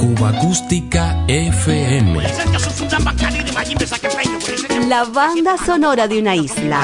Cuba Acústica FM. La banda sonora de una isla.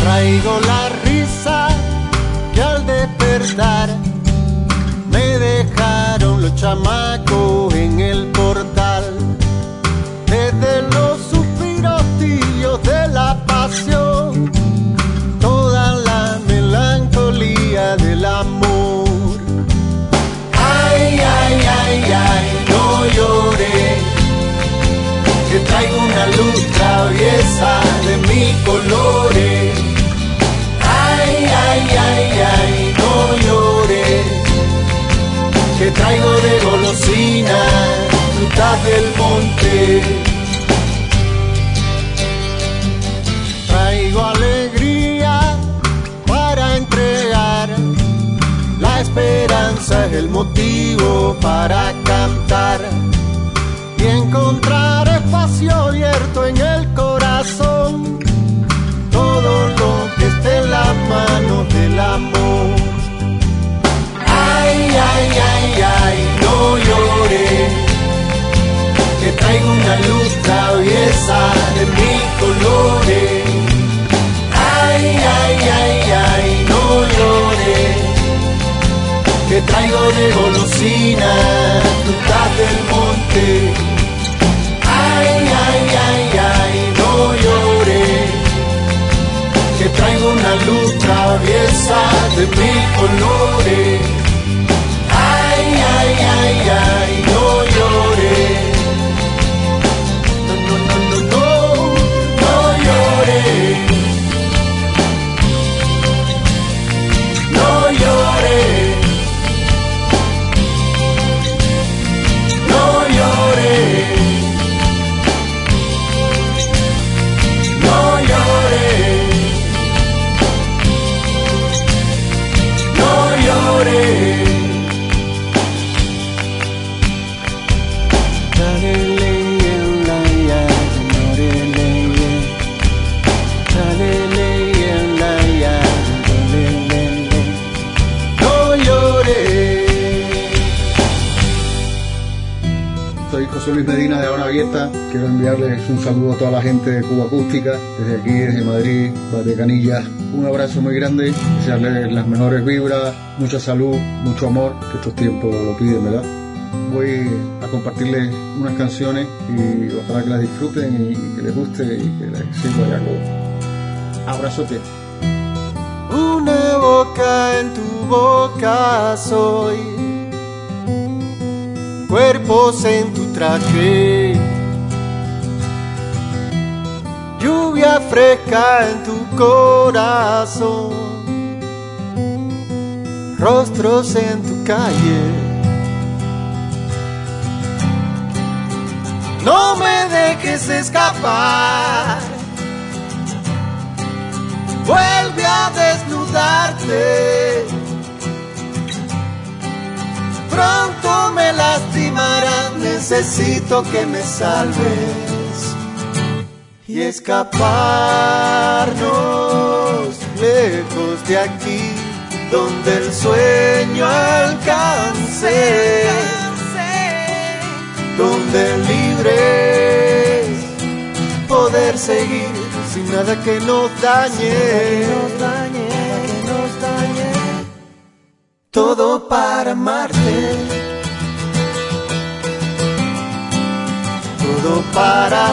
Traigo la risa que al despertar me dejaron los chamacos en el portal. Desde los suspiros de la pasión, toda la melancolía del amor. Ay, ay, ay, ay, no lloré, que traigo una luz traviesa de mil colores. Ay, ay, ay, no llores, que traigo de golosina frutas del monte. Traigo alegría para entregar, la esperanza es el motivo para cantar y encontrar espacio abierto en el corazón. Ay, ay, ay, ay, no llores, que traigo una luz traviesa de mil colores. Ay, ay, ay, ay, no llores, que traigo de golosina frutas del de mil colores. Un saludo a toda la gente de Cuba Acústica, desde aquí, desde Madrid, de Canillas. Un abrazo muy grande, desearles las mejores vibras, mucha salud, mucho amor, que estos tiempos lo piden, ¿verdad? Voy a compartirles unas canciones y ojalá que las disfruten y que les guste y que les sirva de algo. Abrazote. Una boca en tu boca soy, cuerpos en tu traje, lluvia fresca en tu corazón, rostros en tu calle. No me dejes escapar. Vuelve a desnudarte. Pronto me lastimarás, necesito que me salves y escaparnos lejos de aquí, donde el sueño alcance, donde libres poder seguir sin nada que nos dañe, todo para amarte, todo para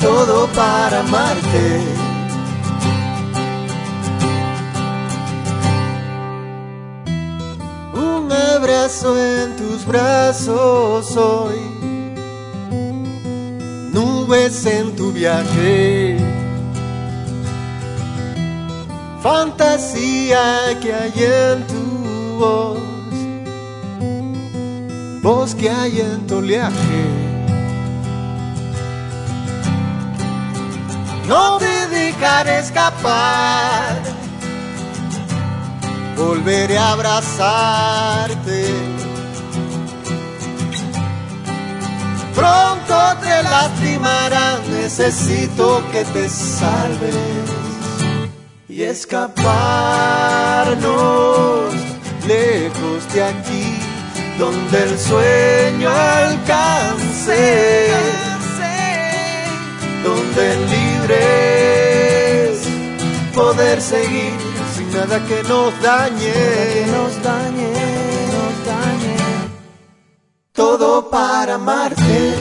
todo para amarte. Un abrazo en tus brazos hoy, nubes en tu viaje, fantasía que hay en tu voz, voz que hay en tu. No te dejaré escapar, volveré a abrazarte. Pronto te lastimarán, necesito que te salves y escaparnos lejos de aquí donde el sueño alcance, donde libres poder seguir sin nada que nos dañe, nos dañe, nos dañe. Todo para amarte.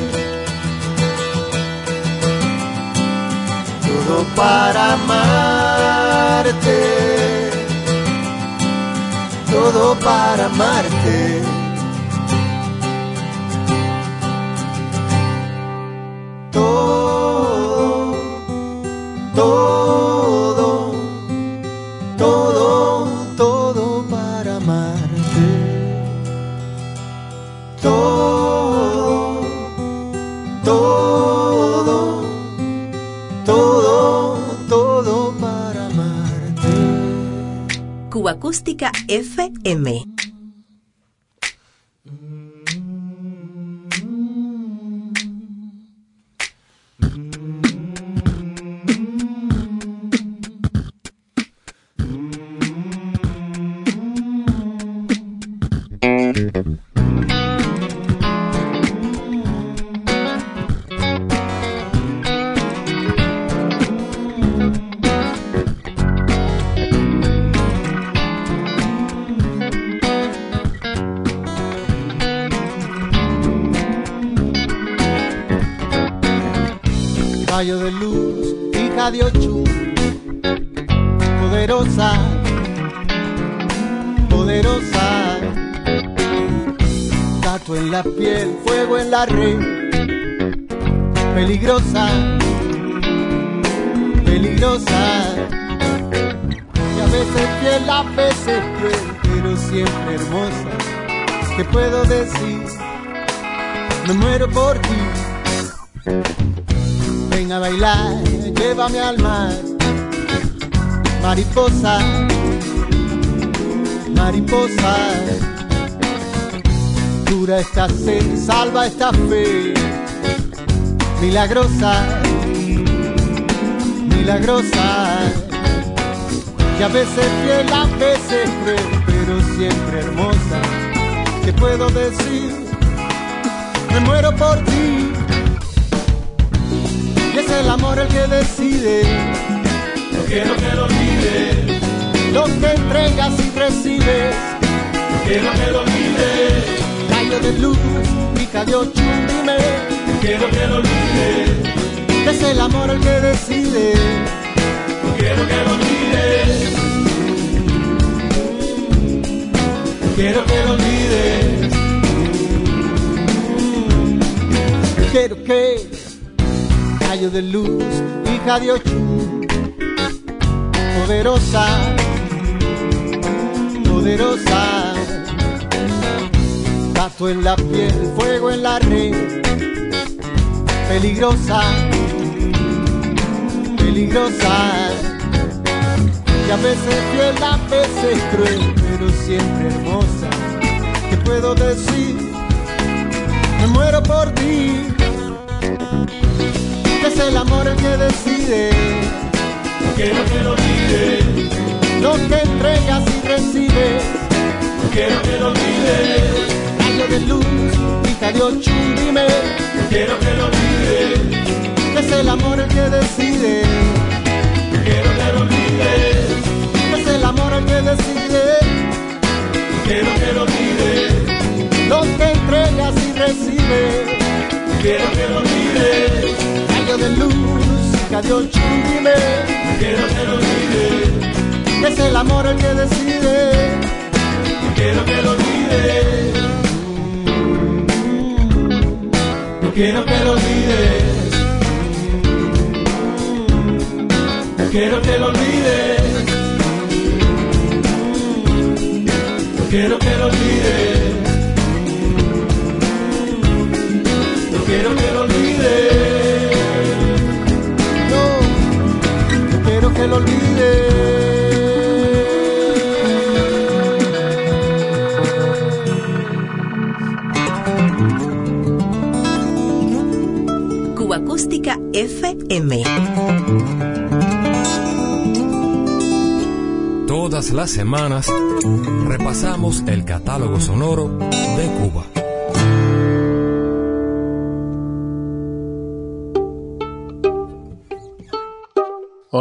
Todo para amarte. Todo para amarte. Todo, todo, todo, todo para amarte. Todo, todo, todo, todo para amarte. Cuba Acústica FM. Peligrosa, y a veces fiel, a veces cruel, pero siempre hermosa, ¿qué puedo decir? Me muero por ti ven a bailar, llévame al mar. Mariposa, mariposa, dura esta sed, salva esta fe. Milagrosa, milagrosa, que a veces fiel, a veces cruel, pero siempre hermosa. ¿Qué puedo decir? Me muero por ti. Y es el amor el que decide. No quiero que lo olvides, Lo que entregas y recibes. no quiero que lo olvides, Rayo de luz, hija de Ochun, dime. no quiero que lo olvides, Es el amor el que decide. no quiero que lo olvides. Quiero que lo olvides, Quiero que rayo de luz, hija de Ochun, poderosa, poderosa, gato en la piel, fuego en la red, peligrosa, peligrosa, y a veces fiel, a veces cruel, pero siempre hermosa. ¿Qué puedo decir? Me muero por ti que es el amor el que decide no quiero que lo olvides, lo que entregas y hija de no quiero que lo olvides, es el amor el que decide. no quiero que lo olvides, no quiero que lo olvides, no quiero que lo olvides, no quiero que lo olvides, Cuba Acústica FM. Todas las semanas repasamos el catálogo sonoro de Cuba.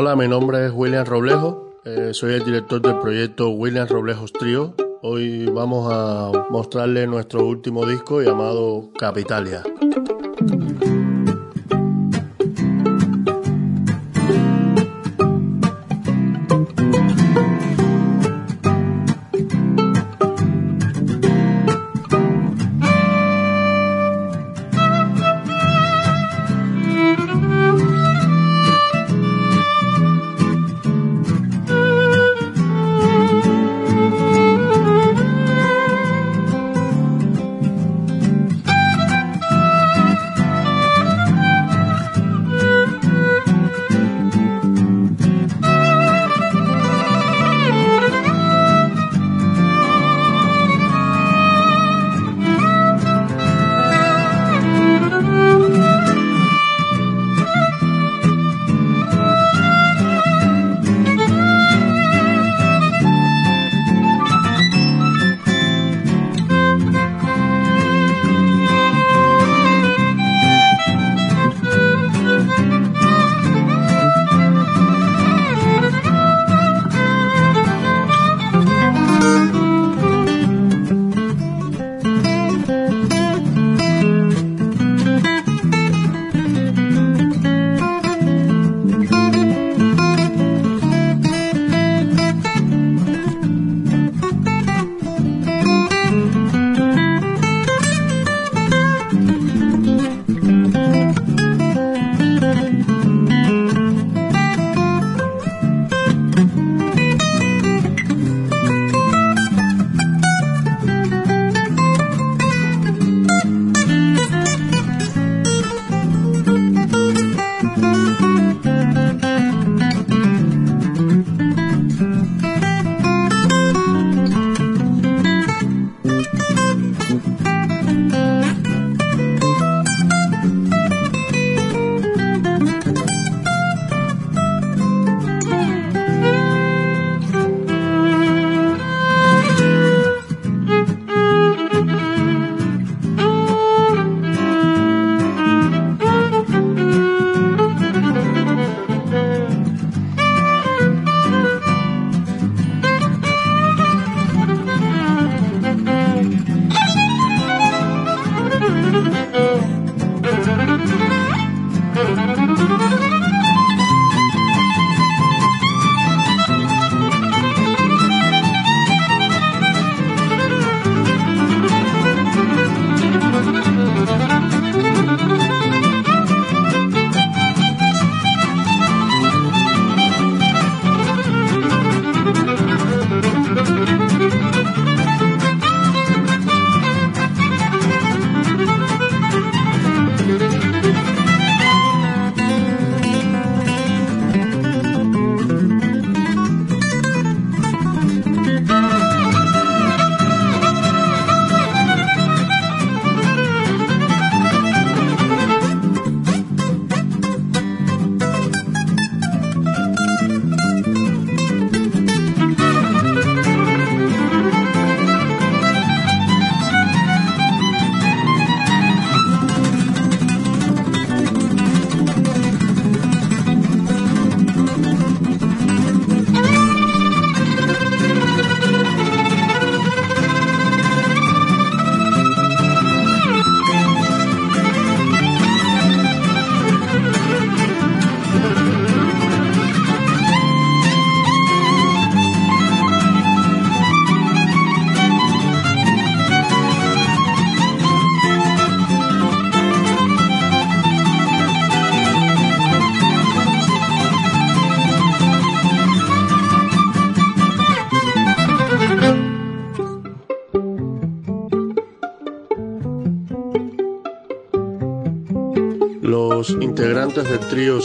Hola, mi nombre es William Roblejo, eh, soy el director del proyecto William Roblejos Trio. Hoy vamos a mostrarle nuestro último disco llamado Capitalia.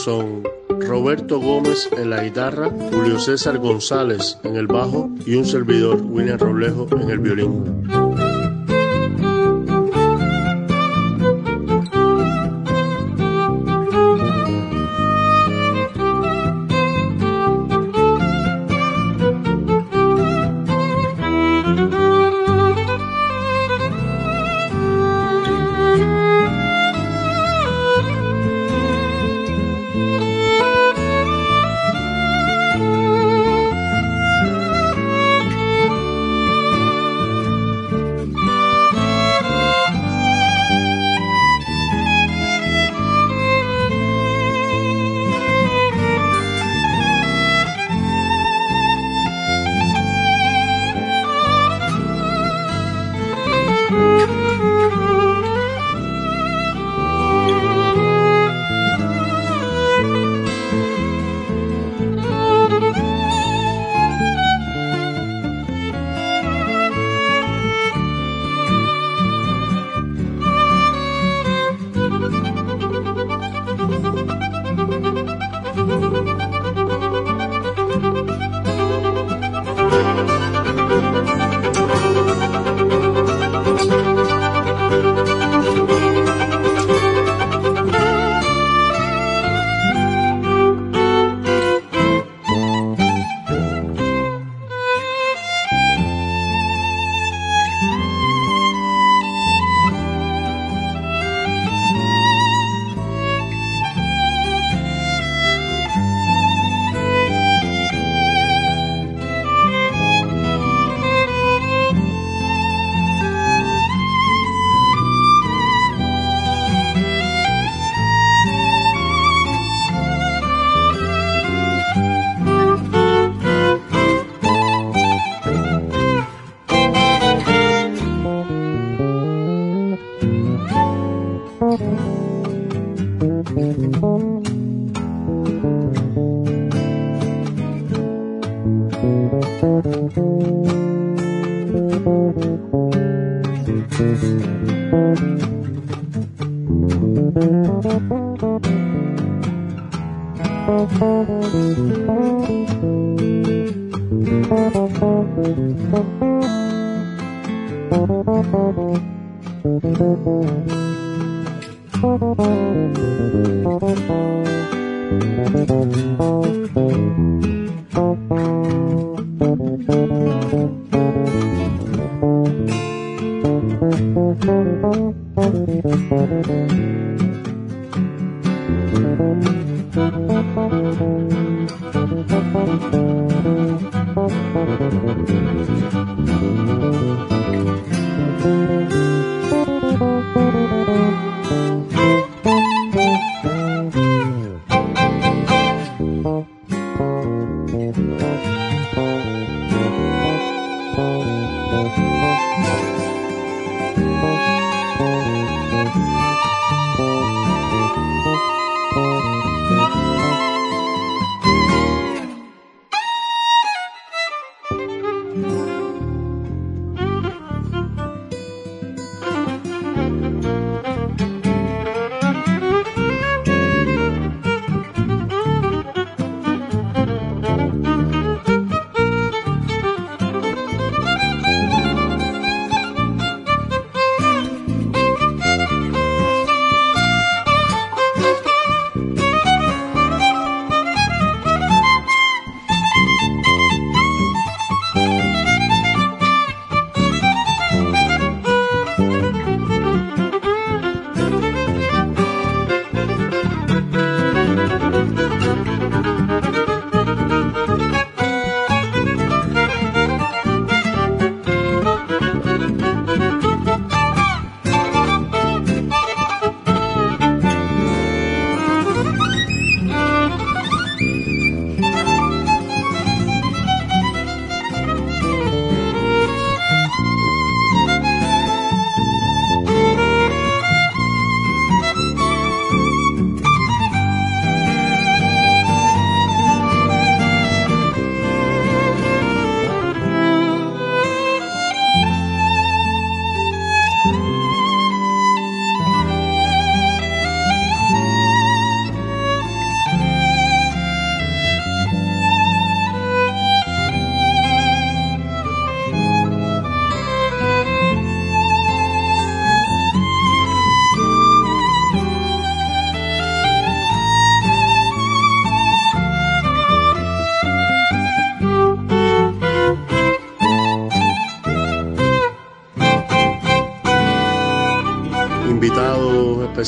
Son Roberto Gómez en la guitarra, Julio César González en el bajo y un servidor, William Roblejo, en el violín.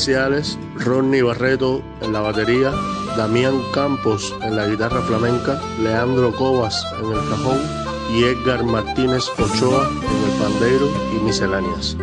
Especiales, Ronnie Barreto en la batería, Damián Campos en la guitarra flamenca, Leandro Cobas en el cajón y Edgar Martínez Ochoa en el pandero y misceláneas.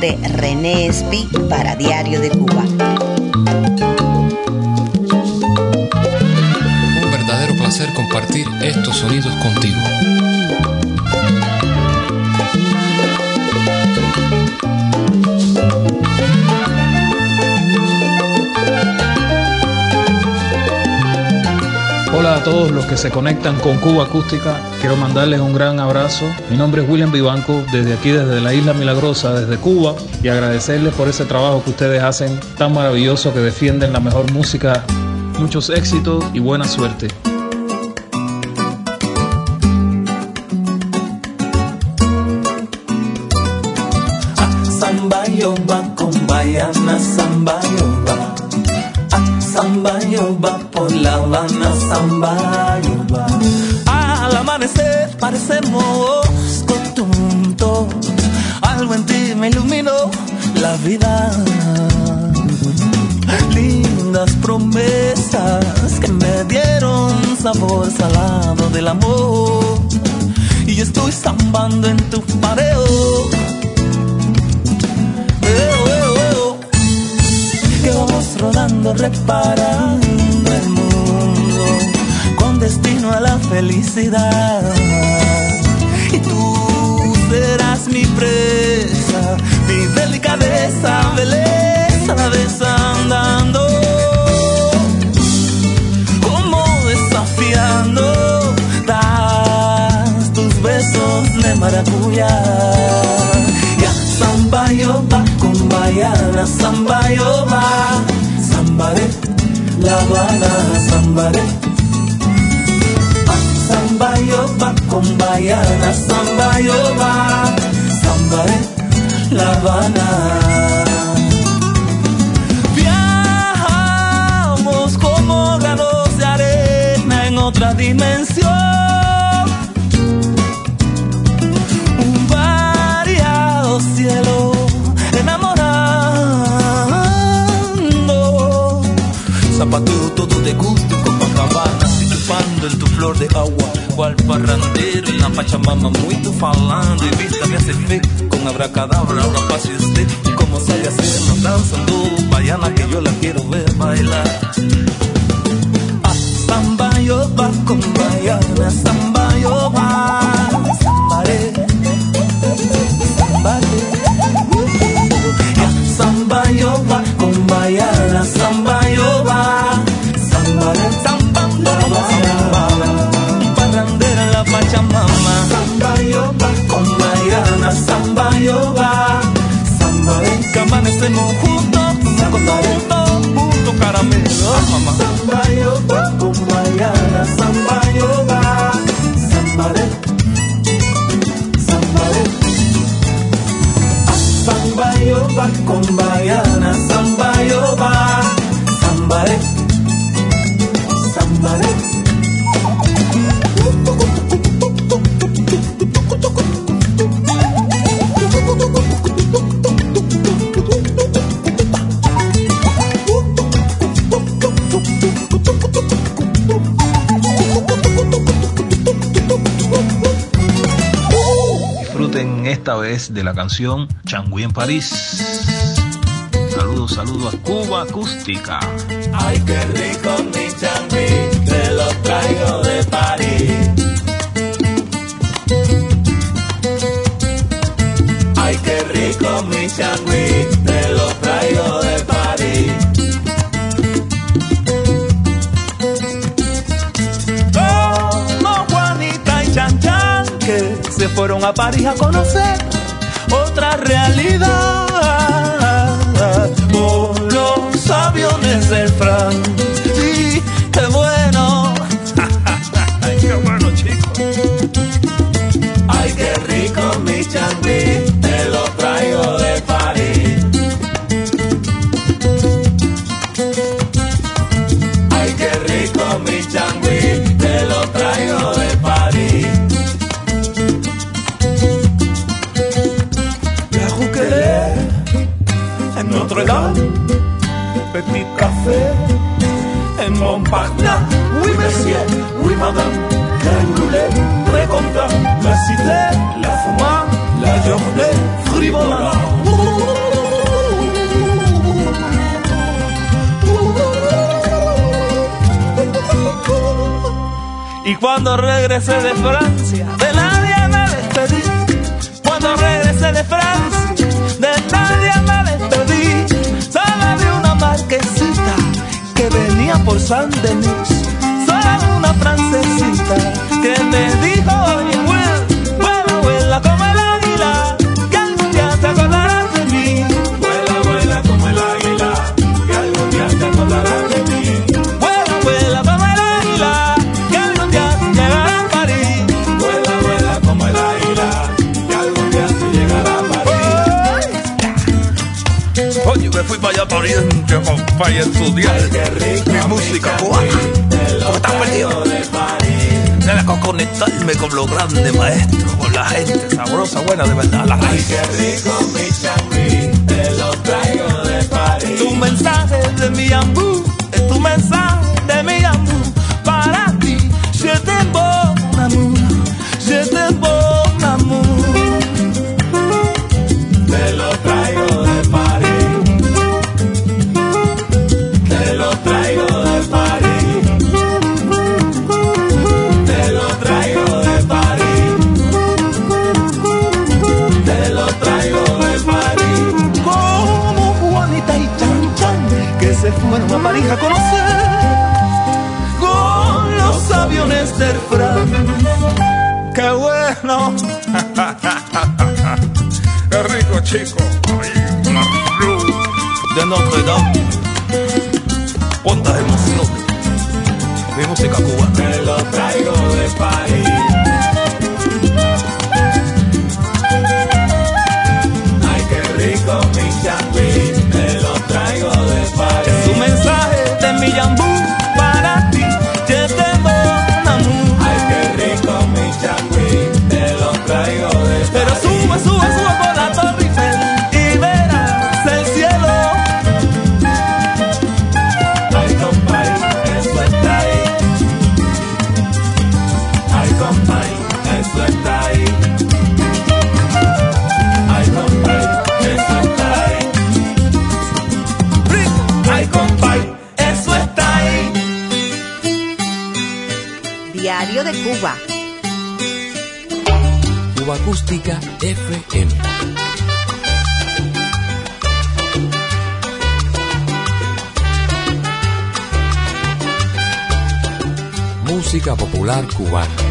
De René Espi para Diario de Cuba. Un verdadero placer compartir estos sonidos contigo. A todos los que se conectan con Cuba Acústica. Quiero mandarles un gran abrazo. Mi nombre es William Vivanco, desde aquí, desde la Isla Milagrosa, desde Cuba, y agradecerles por ese trabajo que ustedes hacen tan maravilloso, que defienden la mejor música. Muchos éxitos y buena suerte. Con Bayana, samba. Samba yo va por La Habana, samba yo va. Al amanecer parecemos contuntos. Algo en ti me iluminó la vida. Lindas promesas que me dieron sabor salado del amor. Y estoy zambando en tu pareo. Reparando el mundo con destino a la felicidad. Y tú serás mi presa, mi delicadeza, belleza desandando. Como desafiando, das tus besos de maracuyá. Samba yo va con Bayana, samba yo va, sambaré, La Habana, sambaré. Ah, Samba yo va con Bayana, samba yo va, sambaré, La Habana. Viajamos como granos de arena en otra dimensión. Zapateo todo de gusto, Copacabana, se chupando en tu flor de agua. Cual parrandero en la Pachamama, muito falando. Y vista me hace fe con abracadabra, ahora pase usted. Como sabe hacerlo danzando, baiana que yo la quiero ver bailar. Samba yo va con Bayana, samba yo va, con Vez de la canción Changui en París. Saludos, saludos a Cuba Acústica. Ay, qué rico mi changui, te lo traigo de París. Ay, qué rico mi changui, te lo traigo de París. Como Juanita y Chan Chan que se fueron a París a conocer realidad. Por los aviones del Fran. Cuando regresé de Francia, de nadie me despedí. Cuando regresé de Francia, de nadie me despedí. Solo de una marquesita que venía por San Denis. Solo una francesita que me dijo, Oriente, para estudiar mi música cubana. Porque está perdido. Debe con conectarme con los grandes maestros, con la gente sabrosa, buena de verdad, la raíz. te lo traigo de París. Tu mensaje de mi ambú, es tu mensaje cuántas emociones. Mi música cubana. Popular cubana.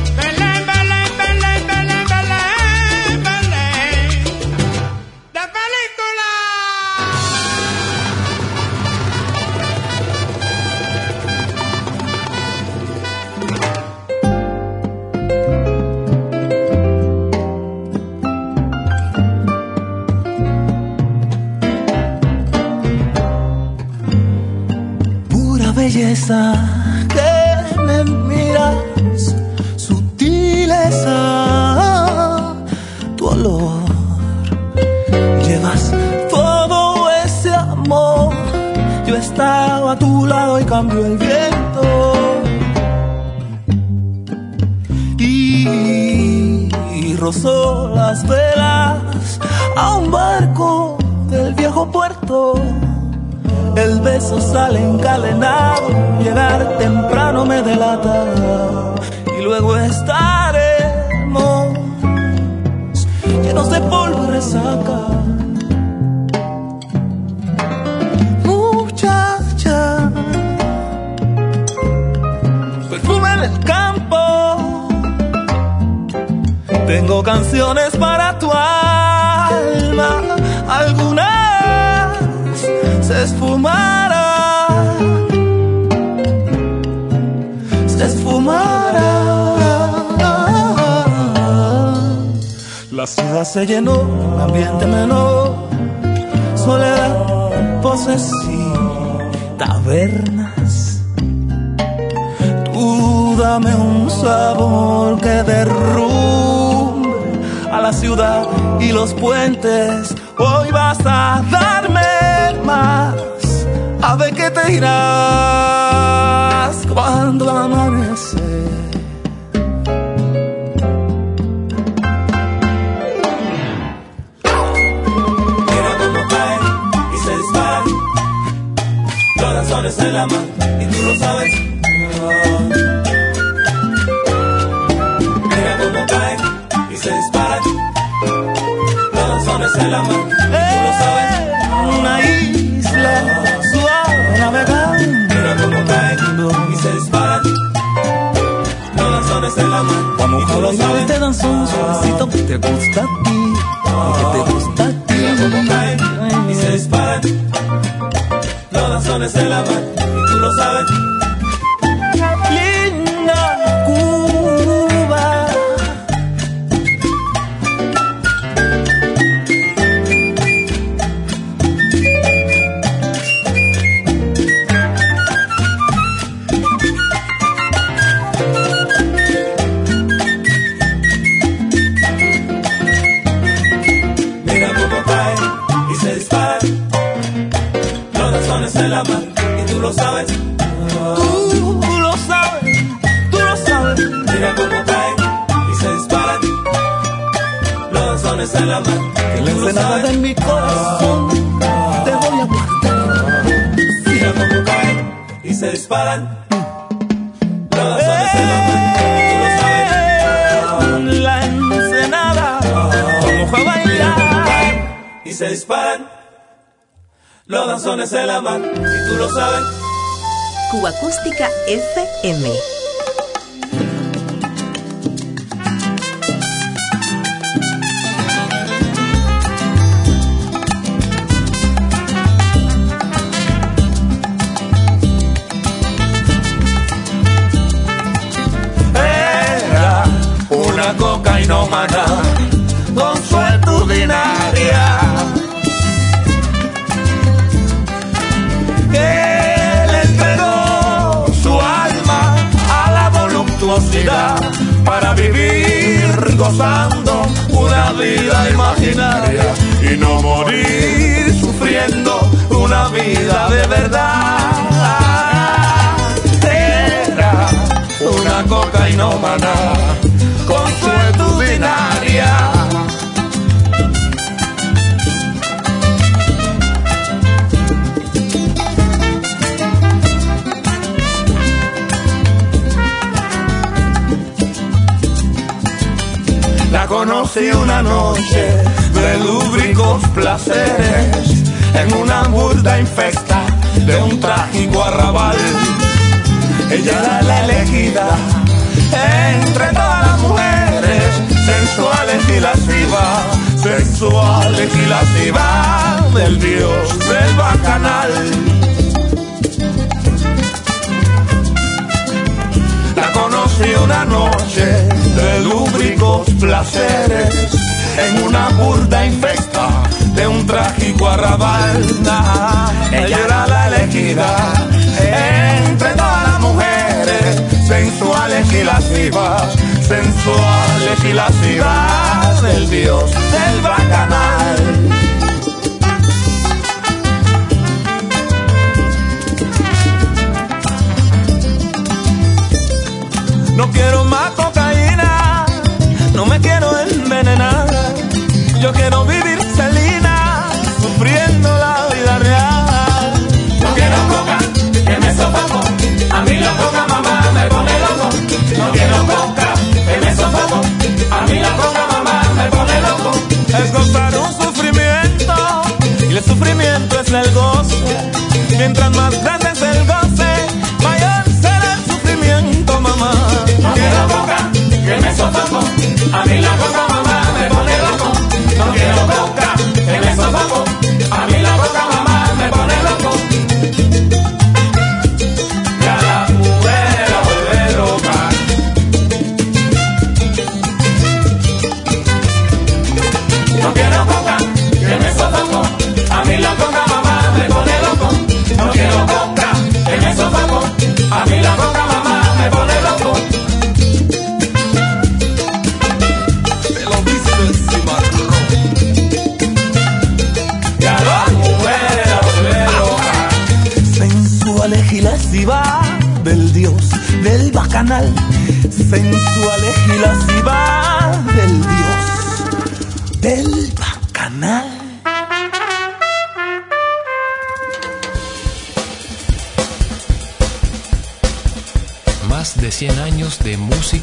Rozó las velas a un barco del viejo puerto. El beso sale encadenado, llegar temprano me delata y luego estaremos llenos de polvo. Tengo canciones para tu alma, algunas se esfumarán, se esfumarán. La ciudad se llenó, un ambiente menor, soledad, y tabernas. Tú dame un sabor que derrumbe a la ciudad y los puentes. Hoy vas a darme más. A ver qué te dirás cuando amanece. Mira cómo cae y se dispara. Corazones en la mano y tú lo sabes. Danzones en la y tú lo sabes. Una isla suave navegando. Mira cómo caen y se disparan. Los danzones en la mano Vamos y tú a lo bailar este danzón suavecito que te gusta a ti. Que te gusta a ti. Mira cómo caen y se disparan. Los danzones en la mano mano y tú lo sabes. Cuba Acústica FM. De lúbricos placeres en una burda infecta de un trágico arrabal. Ella era la elegida entre todas las mujeres sensuales y lascivas, sensuales y lascivas del dios del bacanal. La conocí una noche de lúbricos placeres en una burda infecta de un trágico arrabal. Ella era la elegida entre todas las mujeres sensuales y lascivas, sensuales y lascivas del dios del bacanal. No quiero más Yo quiero vivir Celina, sufriendo la vida real. No quiero coca, que me sofoco. A mí la coca mamá me pone loco. No quiero coca, que me sofoco. A mí la coca mamá me pone loco. Es gozar un sufrimiento, y el sufrimiento es el goce. Mientras más grande es el goce,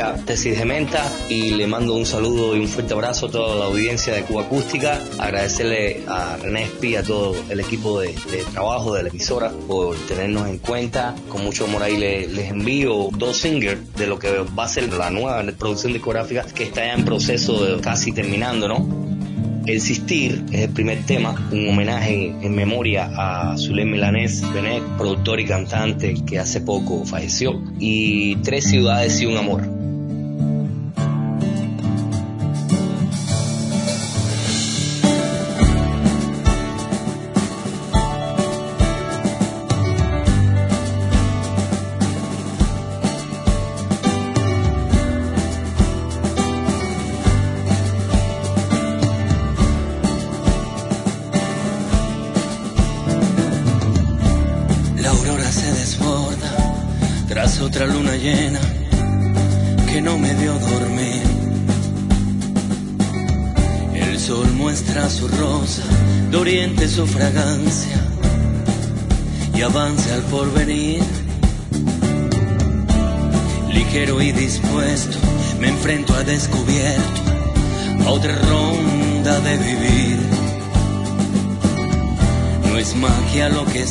Habanera Tesis de Menta y le mando un saludo y un fuerte abrazo a toda la audiencia de Cuba Acústica. Agradecerle a René Espí, a todo el equipo de, de trabajo de la emisora por tenernos en cuenta. Con mucho amor ahí le- les envío dos singles de lo que va a ser la nueva producción discográfica que está ya en proceso de casi terminando, ¿no? Existir es el primer tema, un homenaje en memoria a Zulem Milanés Benet, productor y cantante que hace poco falleció, y Tres ciudades y un amor.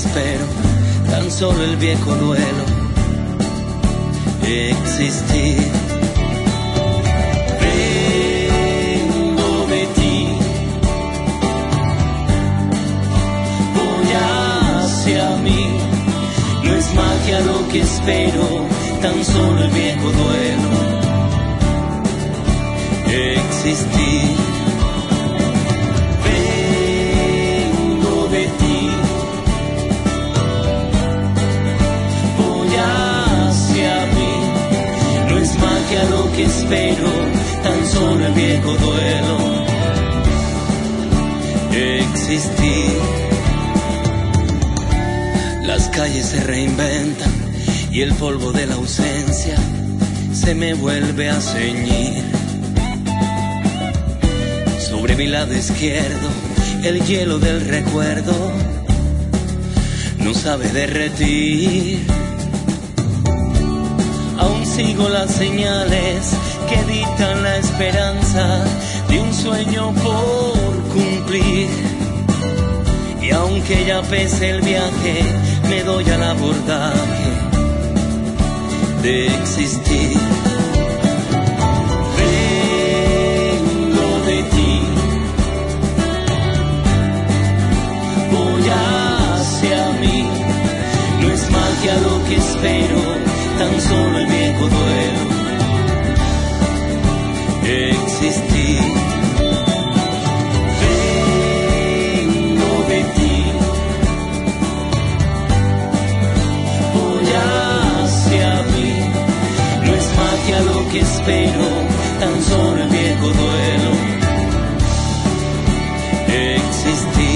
Magia lo que espero, tan solo el viejo duelo. Existir. Espero, tan solo el viejo duelo. Existir. Las calles se reinventan y el polvo de la ausencia se me vuelve a ceñir. Sobre mi lado izquierdo, el hielo del recuerdo no sabe derretir. Aún sigo las señales que dictan la esperanza de un sueño por cumplir. Y aunque ya pese el viaje, me doy al abordaje de existir. Vengo de ti. Voy hacia mí. No es magia lo que espero, tan solo el viejo duelo. Existir. Vengo de ti. Voy hacia mí. No es magia lo que espero, tan solo el viejo duelo. Existir.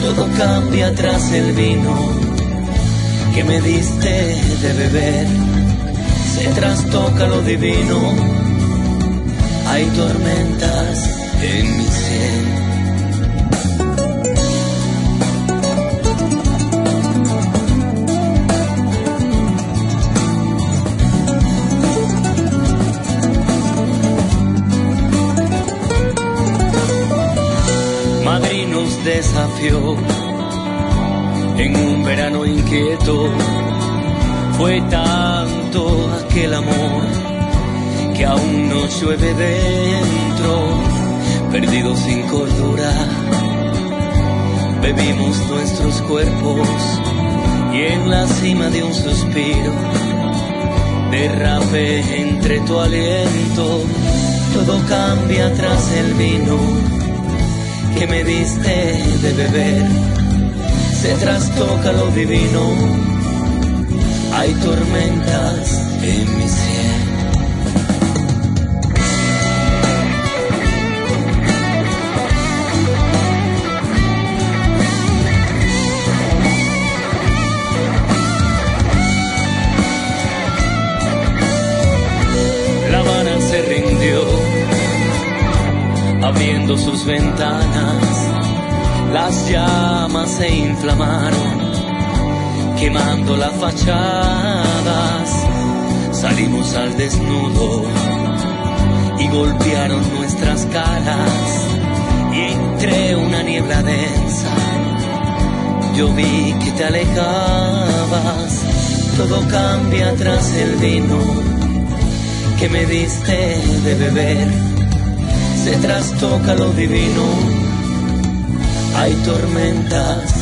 Todo cambia tras el vino que me diste de beber se trastoca lo divino. Hay tormentas en mi ser. En un verano inquieto. Fue tanto aquel amor que aún no llueve dentro, perdidos sin cordura. Bebimos nuestros cuerpos y en la cima de un suspiro derrapé entre tu aliento. Todo cambia tras el vino que me diste de beber se trastoca lo divino. Hay tormentas en mi cielo. Ventanas las llamas se inflamaron, quemando las fachadas. Salimos al desnudo y golpearon nuestras caras. Y entre una niebla densa, yo vi que te alejabas. Todo cambia tras el vino que me diste de beber. Se trastoca lo divino. Hay tormentas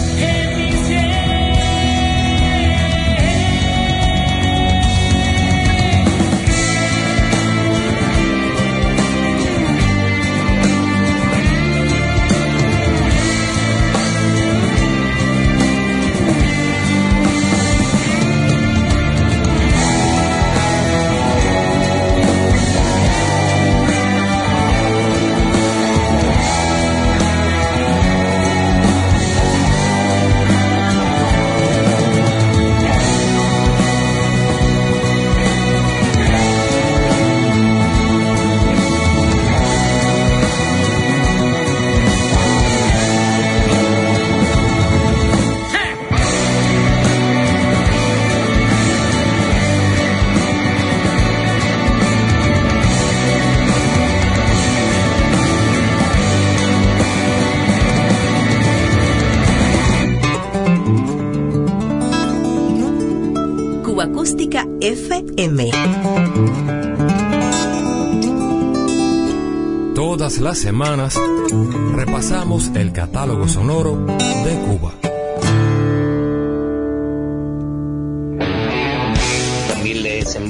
semanas repasamos el catálogo sonoro de Cuba.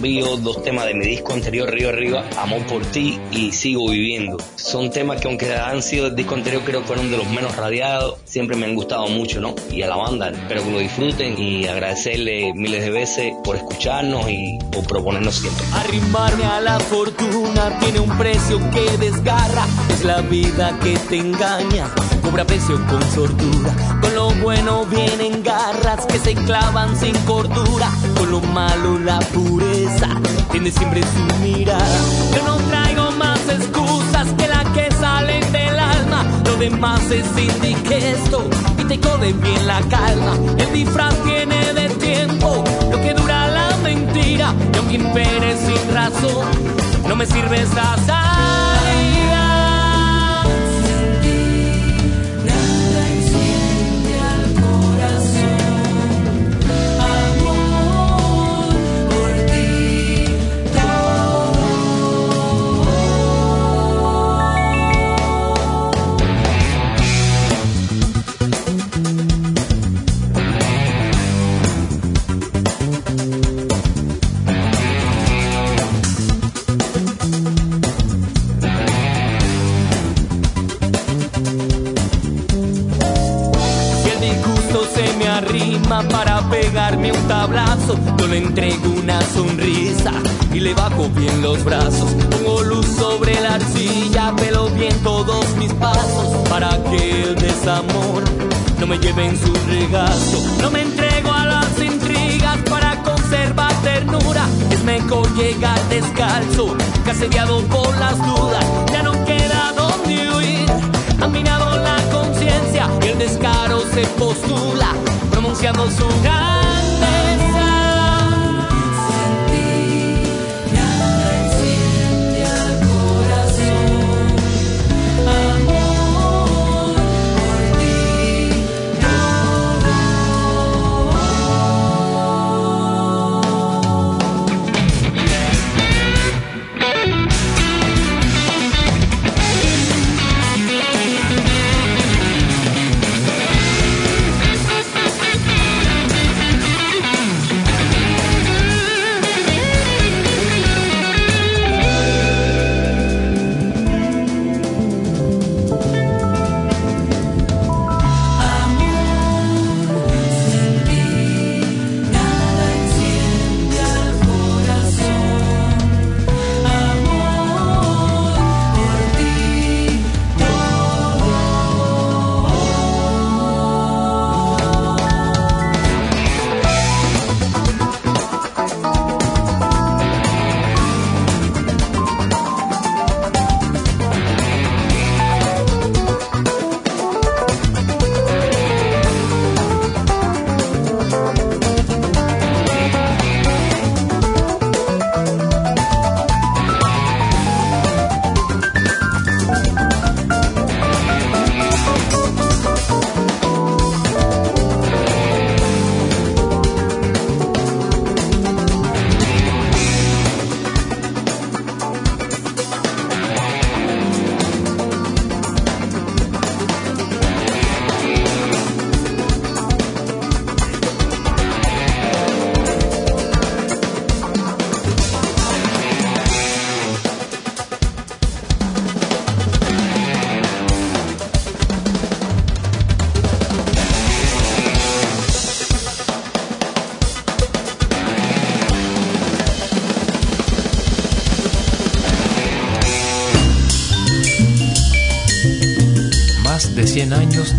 envío dos temas de mi disco anterior, Río Arriba, Amor por ti y Sigo Viviendo. Son temas que aunque han sido del disco anterior, creo que fueron de los menos radiados, siempre me han gustado mucho, ¿no? Y a la banda, espero que lo disfruten y agradecerle miles de veces por escucharnos y por proponernos siempre. Arrimarme a la fortuna tiene un precio que desgarra, es la vida que te engaña, cobra precio con sortura, con lo bueno vienen garras que se clavan sin cordura, con lo malo la pureza tiene siempre su mirada. Yo no traigo más excusas que las que salen del alma. Lo demás es indigesto y te code bien la calma. El disfraz tiene de tiempo lo que dura la mentira. Y aunque impere sin razón, no me sirve esa salida. Bien los brazos. Pongo luz sobre la arcilla, pelo bien todos mis pasos para que el desamor no me lleve en su regazo. No me entrego a las intrigas para conservar ternura. Es mejor llegar descalzo, caseriado por las dudas. Ya no queda donde huir. Han minado la conciencia y el descaro se postula pronunciando su grandeza.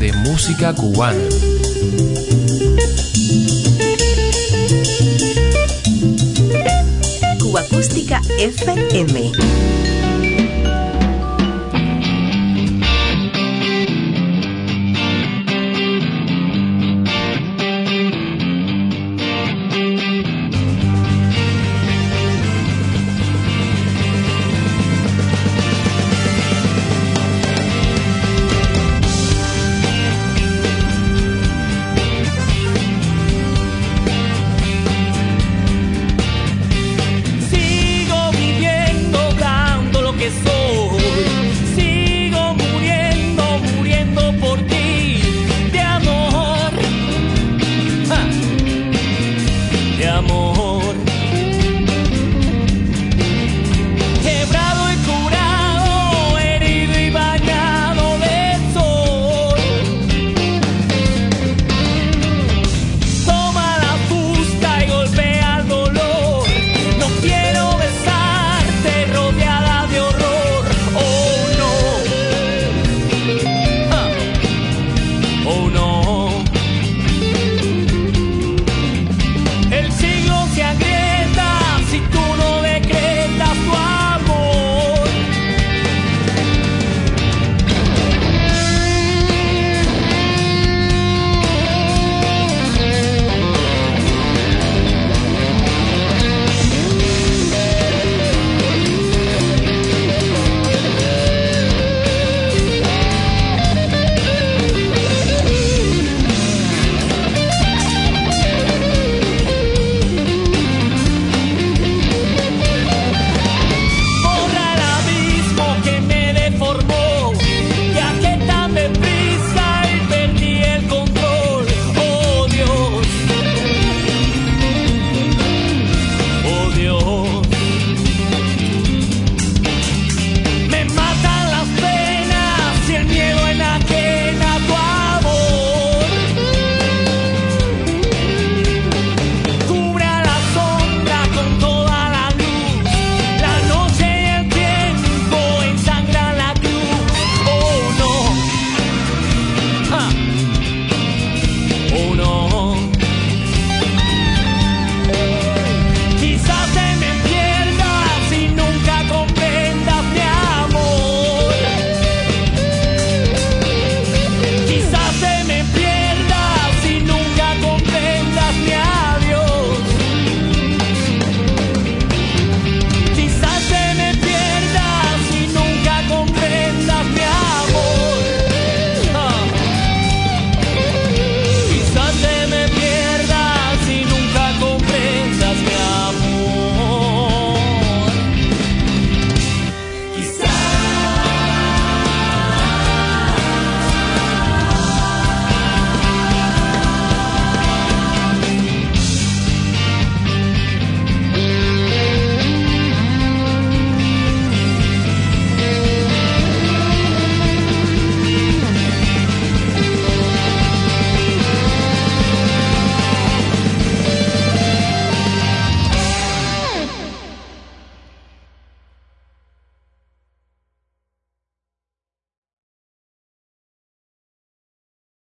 De música cubana. Cuba Acústica FM.